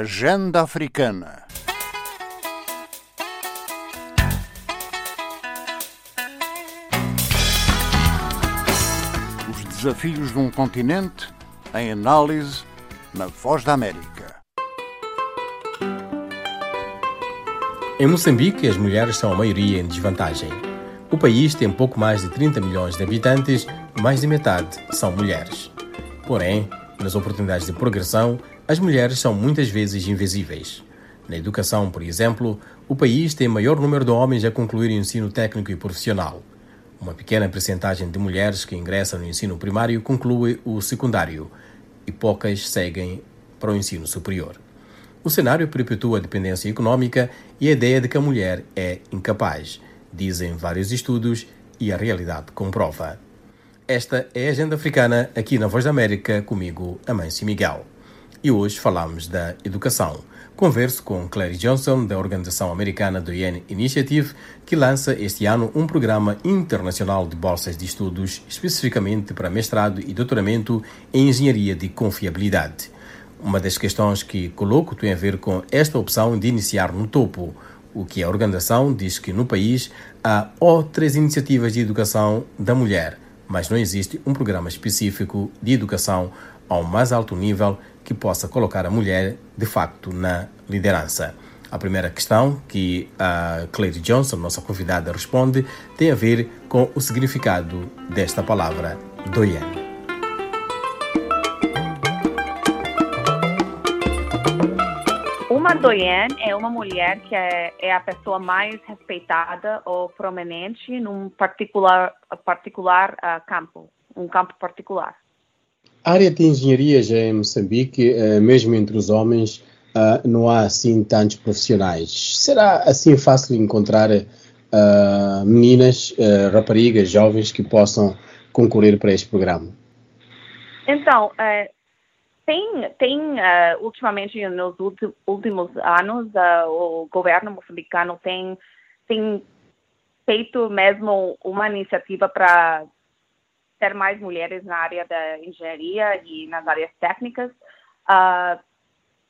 Agenda Africana. Os desafios de um continente em análise na Voz da América. Em Moçambique, as mulheres são a maioria em desvantagem. O país tem pouco mais de 30 milhões de habitantes, mais de metade são mulheres. Porém, nas oportunidades de progressão, as mulheres são muitas vezes invisíveis. Na educação, por exemplo, o país tem maior número de homens a concluir o ensino técnico e profissional. Uma pequena percentagem de mulheres que ingressam no ensino primário conclui o secundário e poucas seguem para o ensino superior. O cenário perpetua a dependência econômica e a ideia de que a mulher é incapaz, dizem vários estudos e a realidade comprova. Esta é a Agenda Africana aqui na Voz da América, comigo, Amâncio Miguel e hoje falamos da educação. Converso com Clary Johnson, da organização americana do Yen Initiative, que lança este ano um programa internacional de bolsas de estudos, especificamente para mestrado e doutoramento em engenharia de confiabilidade. Uma das questões que coloco tem a ver com esta opção de iniciar no topo, o que a organização diz que no país há outras iniciativas de educação da mulher, mas não existe um programa específico de educação ao mais alto nível que possa colocar a mulher, de facto, na liderança. A primeira questão que a Claire Johnson, nossa convidada, responde tem a ver com o significado desta palavra, doyen. Uma doyen é uma mulher que é, é, a pessoa mais respeitada ou prominente num particular, particular uh, campo, um campo particular. A área de engenharia já em Moçambique, eh, mesmo entre os homens, eh, não há assim tantos profissionais. Será assim fácil encontrar eh, meninas, raparigas, jovens que possam concorrer para este programa? Então, tem, tem ultimamente nos últimos anos, o governo moçambicano tem, tem feito mesmo uma iniciativa para ter mais mulheres na área da engenharia e nas áreas técnicas. Uh,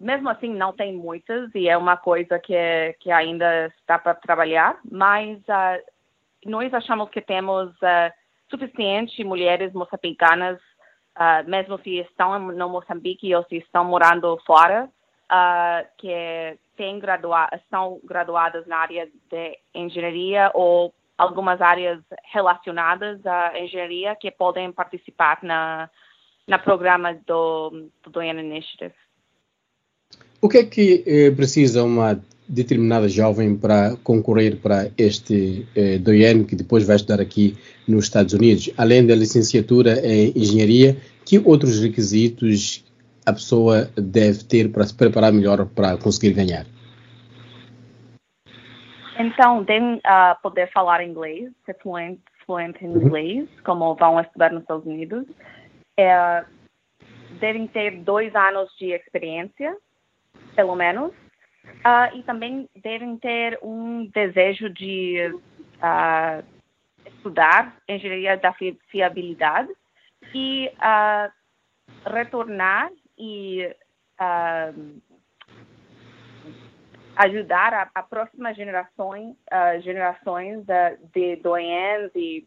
mesmo assim, não tem muitas e é uma coisa que, que ainda está para trabalhar, mas uh, nós achamos que temos uh, suficiente mulheres moçambicanas, uh, mesmo se estão no Moçambique ou se estão morando fora, que têm gradua são graduadas na área de engenharia ou algumas áreas relacionadas à engenharia que podem participar na, na programa do, do Doyen Initiative. O que é que eh, precisa uma determinada jovem para concorrer para este eh, que depois vai estudar aqui nos Estados Unidos? Além da licenciatura em engenharia, que outros requisitos a pessoa deve ter para se preparar melhor para conseguir ganhar? Então, devem uh, poder falar inglês, ser fluente, fluente em uhum. inglês, como vão estudar nos Estados Unidos. É, devem ter dois anos de experiência, pelo menos. Uh, e também devem ter um desejo de uh, estudar engenharia da fiabilidade e retornar e ajudar a, a próxima gerações, uh, gerações de, de doentes e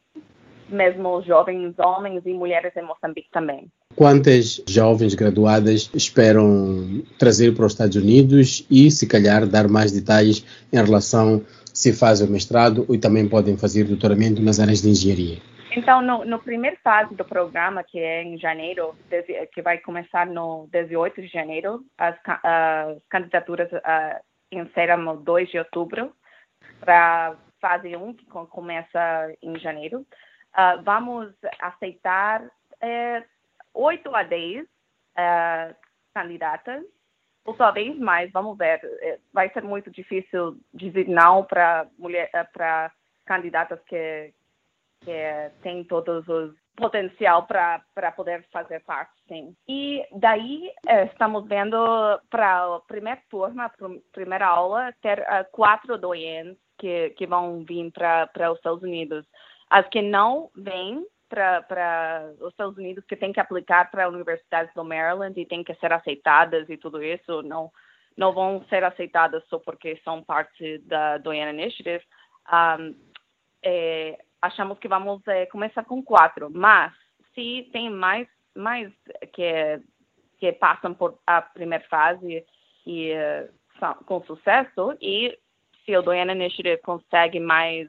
mesmo jovens homens e mulheres em Moçambique também. Quantas jovens graduadas esperam trazer para os Estados Unidos e, se calhar, dar mais detalhes em relação se fazem o mestrado e também podem fazer doutoramento nas áreas de engenharia? Então, no, no primeira fase do programa, que é em janeiro, que vai começar no 18 de janeiro, as, as candidaturas uh, encerra no 2 de outubro para fase 1, que começa em janeiro. Uh, vamos aceitar é, 8 a 10 uh, é, candidatas, ou talvez mais, vamos ver. É, vai ser muito difícil dizer não para mulher, para candidatas que, que têm todos os potencial para poder fazer parte, sim. E daí eh, estamos vendo para a primeira turma, primeira aula, ter uh, quatro doentes que, que vão vir para os Estados Unidos. As que não vêm para os Estados Unidos, que têm que aplicar para a Universidade do Maryland e têm que ser aceitadas e tudo isso, não não vão ser aceitadas só porque são parte da Doyen Initiative. Um, é, achamos que vamos é, começar com quatro, mas se tem mais, mais que, que passam por a primeira fase e uh, com sucesso, e se o Doyen Initiative consegue mais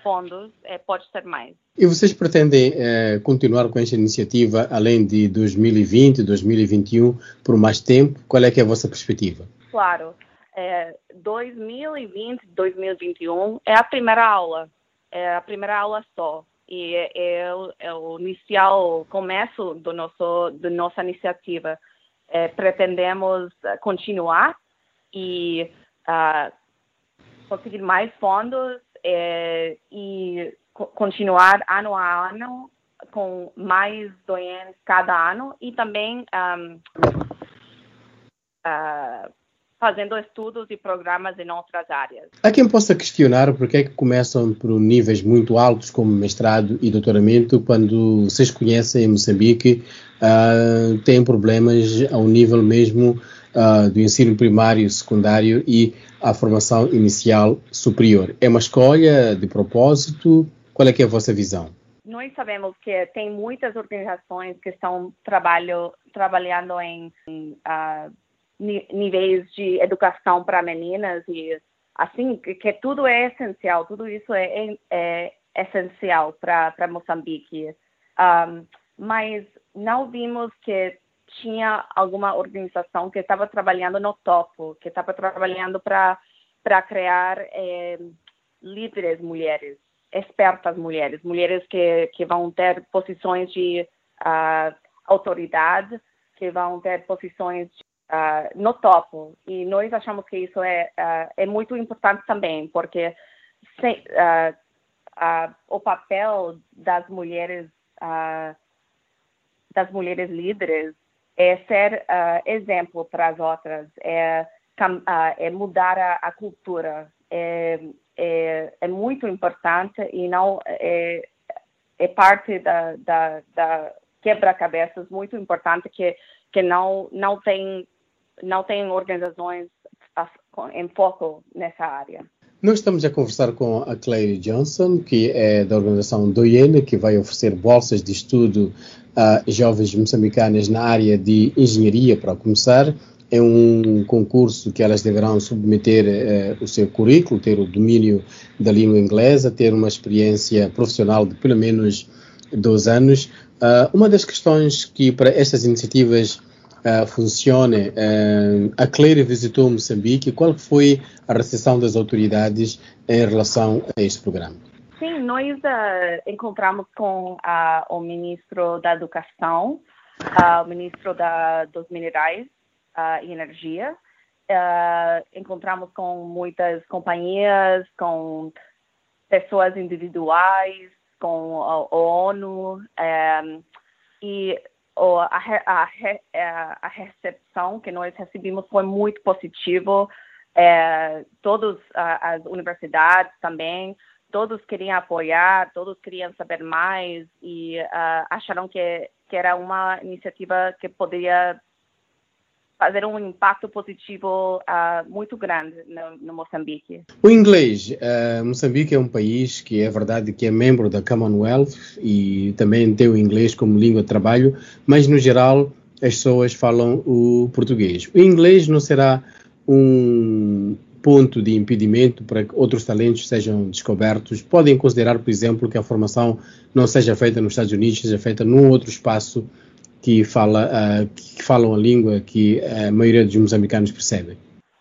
fundos, é, pode ser mais. E vocês pretendem é, continuar com esta iniciativa além de 2020, 2021, por mais tempo? Qual é que é a vossa perspectiva? Claro. É, 2020, 2021 é a primeira aula. É a primeira aula só. E é, é, o, é inicial começo do nosso, da nossa iniciativa. É, pretendemos continuar e uh, conseguir mais fundos é, e continuar ano a ano com mais doentes cada ano e também um, uh, fazendo estudos e programas em outras áreas. Há quem possa questionar porque é que começam por níveis muito altos como mestrado e doutoramento quando vocês conhecem em Moçambique uh, têm problemas ao nível mesmo uh, do ensino primário, secundário e a formação inicial superior. É uma escolha de propósito? Qual é que é a vossa visão? Nós sabemos que tem muitas organizações que estão trabalho, trabalhando em uh, níveis de educação para meninas e assim que, que, tudo é essencial, tudo isso é, é, é essencial para Moçambique. Um, mas não vimos que tinha alguma organização que estava trabalhando no topo, que estava trabalhando para para criar é, líderes mulheres, expertas mulheres, mulheres que que vão ter posições de uh, autoridade, que vão ter posições uh, no topo. E nós achamos que isso é uh, é muito importante também, porque se, o papel das mulheres das mulheres líderes é ser exemplo para as outras, é, é mudar a, a cultura. É, é, é, muito importante e não é, é parte da, da, da quebra-cabeças muito importante que que não não tem não tem organizações em foco nessa área. Nós estamos a conversar com a Claire Johnson, que é da organização Doyene, que vai oferecer bolsas de estudo a jovens moçambicanas na área de engenharia, para começar. É um concurso que elas deverão submeter eh, o seu currículo, ter o domínio da língua inglesa, ter uma experiência profissional de pelo menos dois anos. Uh, uma das questões que para estas iniciativas uh, funcione. Uh, a Claire visitou Moçambique. Qual foi a recepção das autoridades em relação a este programa? Sim, nós uh, encontramos com o ministro da Educação, o ministro da, dos Minerais e Energia. encontramos com muitas companhias, com pessoas individuais, com a ONU. E a, a, a, recepção que nós recebemos foi muito positiva. É, todas as universidades também, todos queriam apoiar, todos queriam saber mais e uh, acharam que, que era uma iniciativa que poderia fazer um impacto positivo uh, muito grande no, no, Moçambique. O inglês, uh, Moçambique é um país que é verdade que é membro da Commonwealth e também tem o inglês como língua de trabalho, mas no geral as pessoas falam o português. O inglês não será um ponto de impedimento para que outros talentos sejam descobertos? Podem considerar, por exemplo, que a formação não seja feita nos Estados Unidos, seja feita num outro espaço que, fala, uh, que falam a língua que a maioria dos moçambicanos percebe?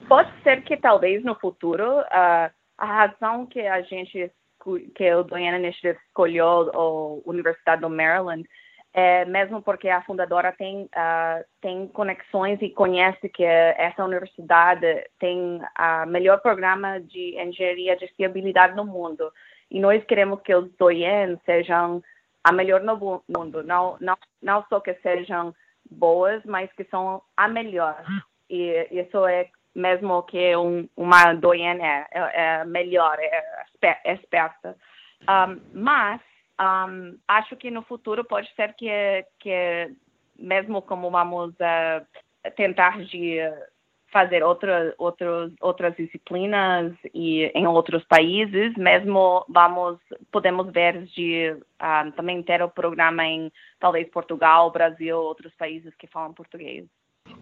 Pode ser que talvez no futuro uh, a razão que a gente que o Diana Initiative escolheu a Universidade do Maryland é mesmo porque a fundadora tem uh, tem conexões e conhece que essa universidade tem o melhor programa de engenharia de fiabilidade no mundo e nós queremos que os doyen sejam a melhor no mundo. Não, não, não só que sejam boas, mas que são a melhor. E isso é mesmo que um, uma doente é, é, é, melhor, é esperta. Um, mas um, acho que no futuro pode ser que, que mesmo como vamos uh, tentar de fazer outra, outros, outras disciplinas e em outros países, mesmo vamos podemos ver de uh, também ter o programa em talvez Portugal, Brasil, outros países que falam português.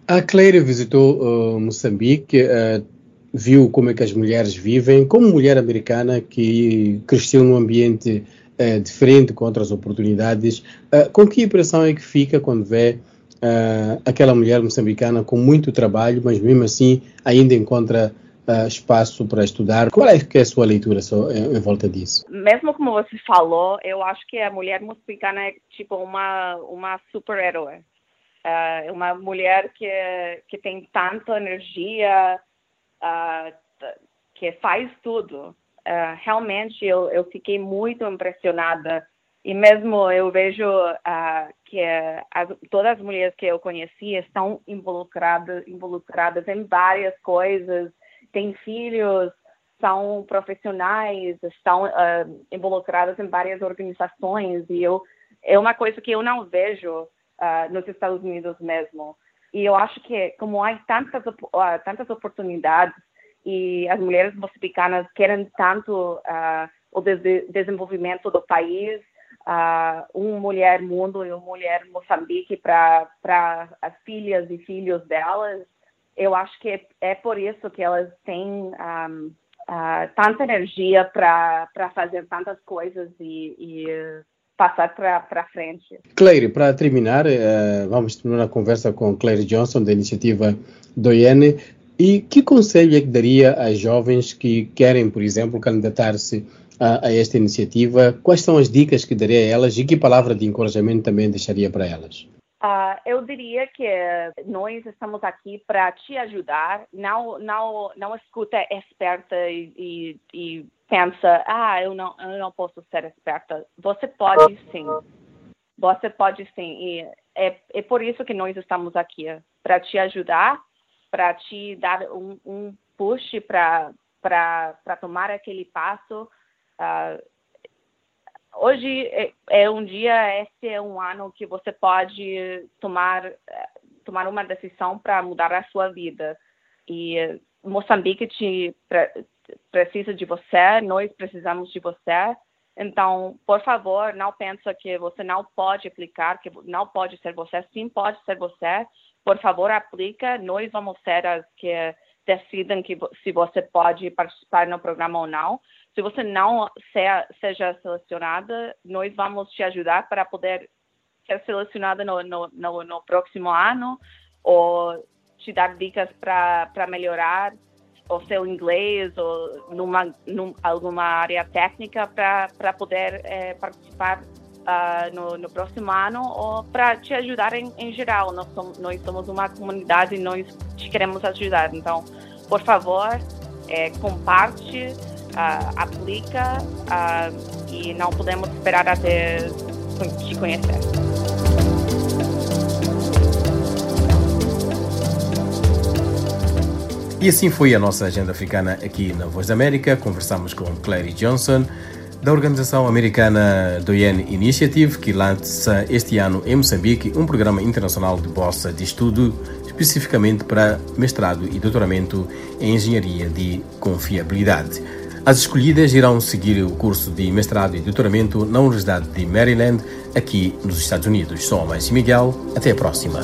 A Cleire visitou uh, Moçambique, uh, viu como é que as mulheres vivem, como mulher americana que cresceu num ambiente uh, diferente, com outras oportunidades. com que impressão é que fica quando vê aquela mulher moçambicana com muito trabalho, mas mesmo assim ainda encontra espaço para estudar? Qual é, que é a sua leitura só, em, em volta disso? Mesmo como você falou, eu acho que a mulher moçambicana é tipo uma, uma super-herói é uma mulher que, que tem tanta energia, uh, que faz tudo. Uh, realmente eu, eu fiquei muito impressionada e mesmo eu vejo uh, que as, todas as mulheres que eu conheci estão involucradas involucradas em várias coisas têm filhos são profissionais estão uh, involucradas em várias organizações e eu é uma coisa que eu não vejo uh, nos Estados Unidos mesmo. E eu acho que como há tantas uh, tantas oportunidades e as mulheres moçambicanas querem tanto o des desenvolvimento do país, uh, uma mulher mundo e uma mulher Moçambique para as filhas e filhos delas, eu acho que é, por isso que elas têm um, uh, tanta energia para fazer tantas coisas e, e passar para frente. Claire, para terminar, uh, vamos terminar a conversa com Claire Johnson, da iniciativa Doiene. E que conselho é que daria às jovens que querem, por exemplo, candidatar-se a, a, esta iniciativa? Quais são as dicas que daria a elas e que palavra de encorajamento também deixaria para elas? Uh, eu diria que nós estamos aqui para te ajudar. Não, não, não escuta esperta e, e, e pensa, ah, eu não, eu não posso ser esperta. Você pode sim. Você pode sim. E é, é por isso que nós estamos aqui para te ajudar, para te dar um, um push para tomar aquele passo. Uh, hoje é, é, um dia, esse é um ano que você pode tomar tomar uma decisão para mudar a sua vida. E Moçambique te precisa de você, nós precisamos de você. Então, por favor, não pense que você não pode aplicar, que não pode ser você. Sim, pode ser você. Por favor, aplica. Nós vamos ser as que decidem que, se você pode participar no programa ou não. Se você não seja selecionada, nós vamos te ajudar para poder ser selecionada no, no, no, no próximo ano ou te dar dicas para melhorar o seu inglês ou numa, numa alguma área técnica para poder é, participar uh, no, no, próximo ano ou para te ajudar em, em geral. Nós somos, nós somos uma comunidade e nós te queremos ajudar. Então, por favor, é, comparte, uh, aplica uh, e não podemos esperar até te conhecer. E assim foi a nossa agenda africana aqui na Voz da América. Conversamos com Clary Johnson, da organização americana Doyen Initiative, que lança este ano em Moçambique um programa internacional de bolsa de estudo especificamente para mestrado e doutoramento em engenharia de confiabilidade. As escolhidas irão seguir o curso de mestrado e doutoramento na Universidade de Maryland, aqui nos Estados Unidos. Sou Márcio Miguel. Até a próxima.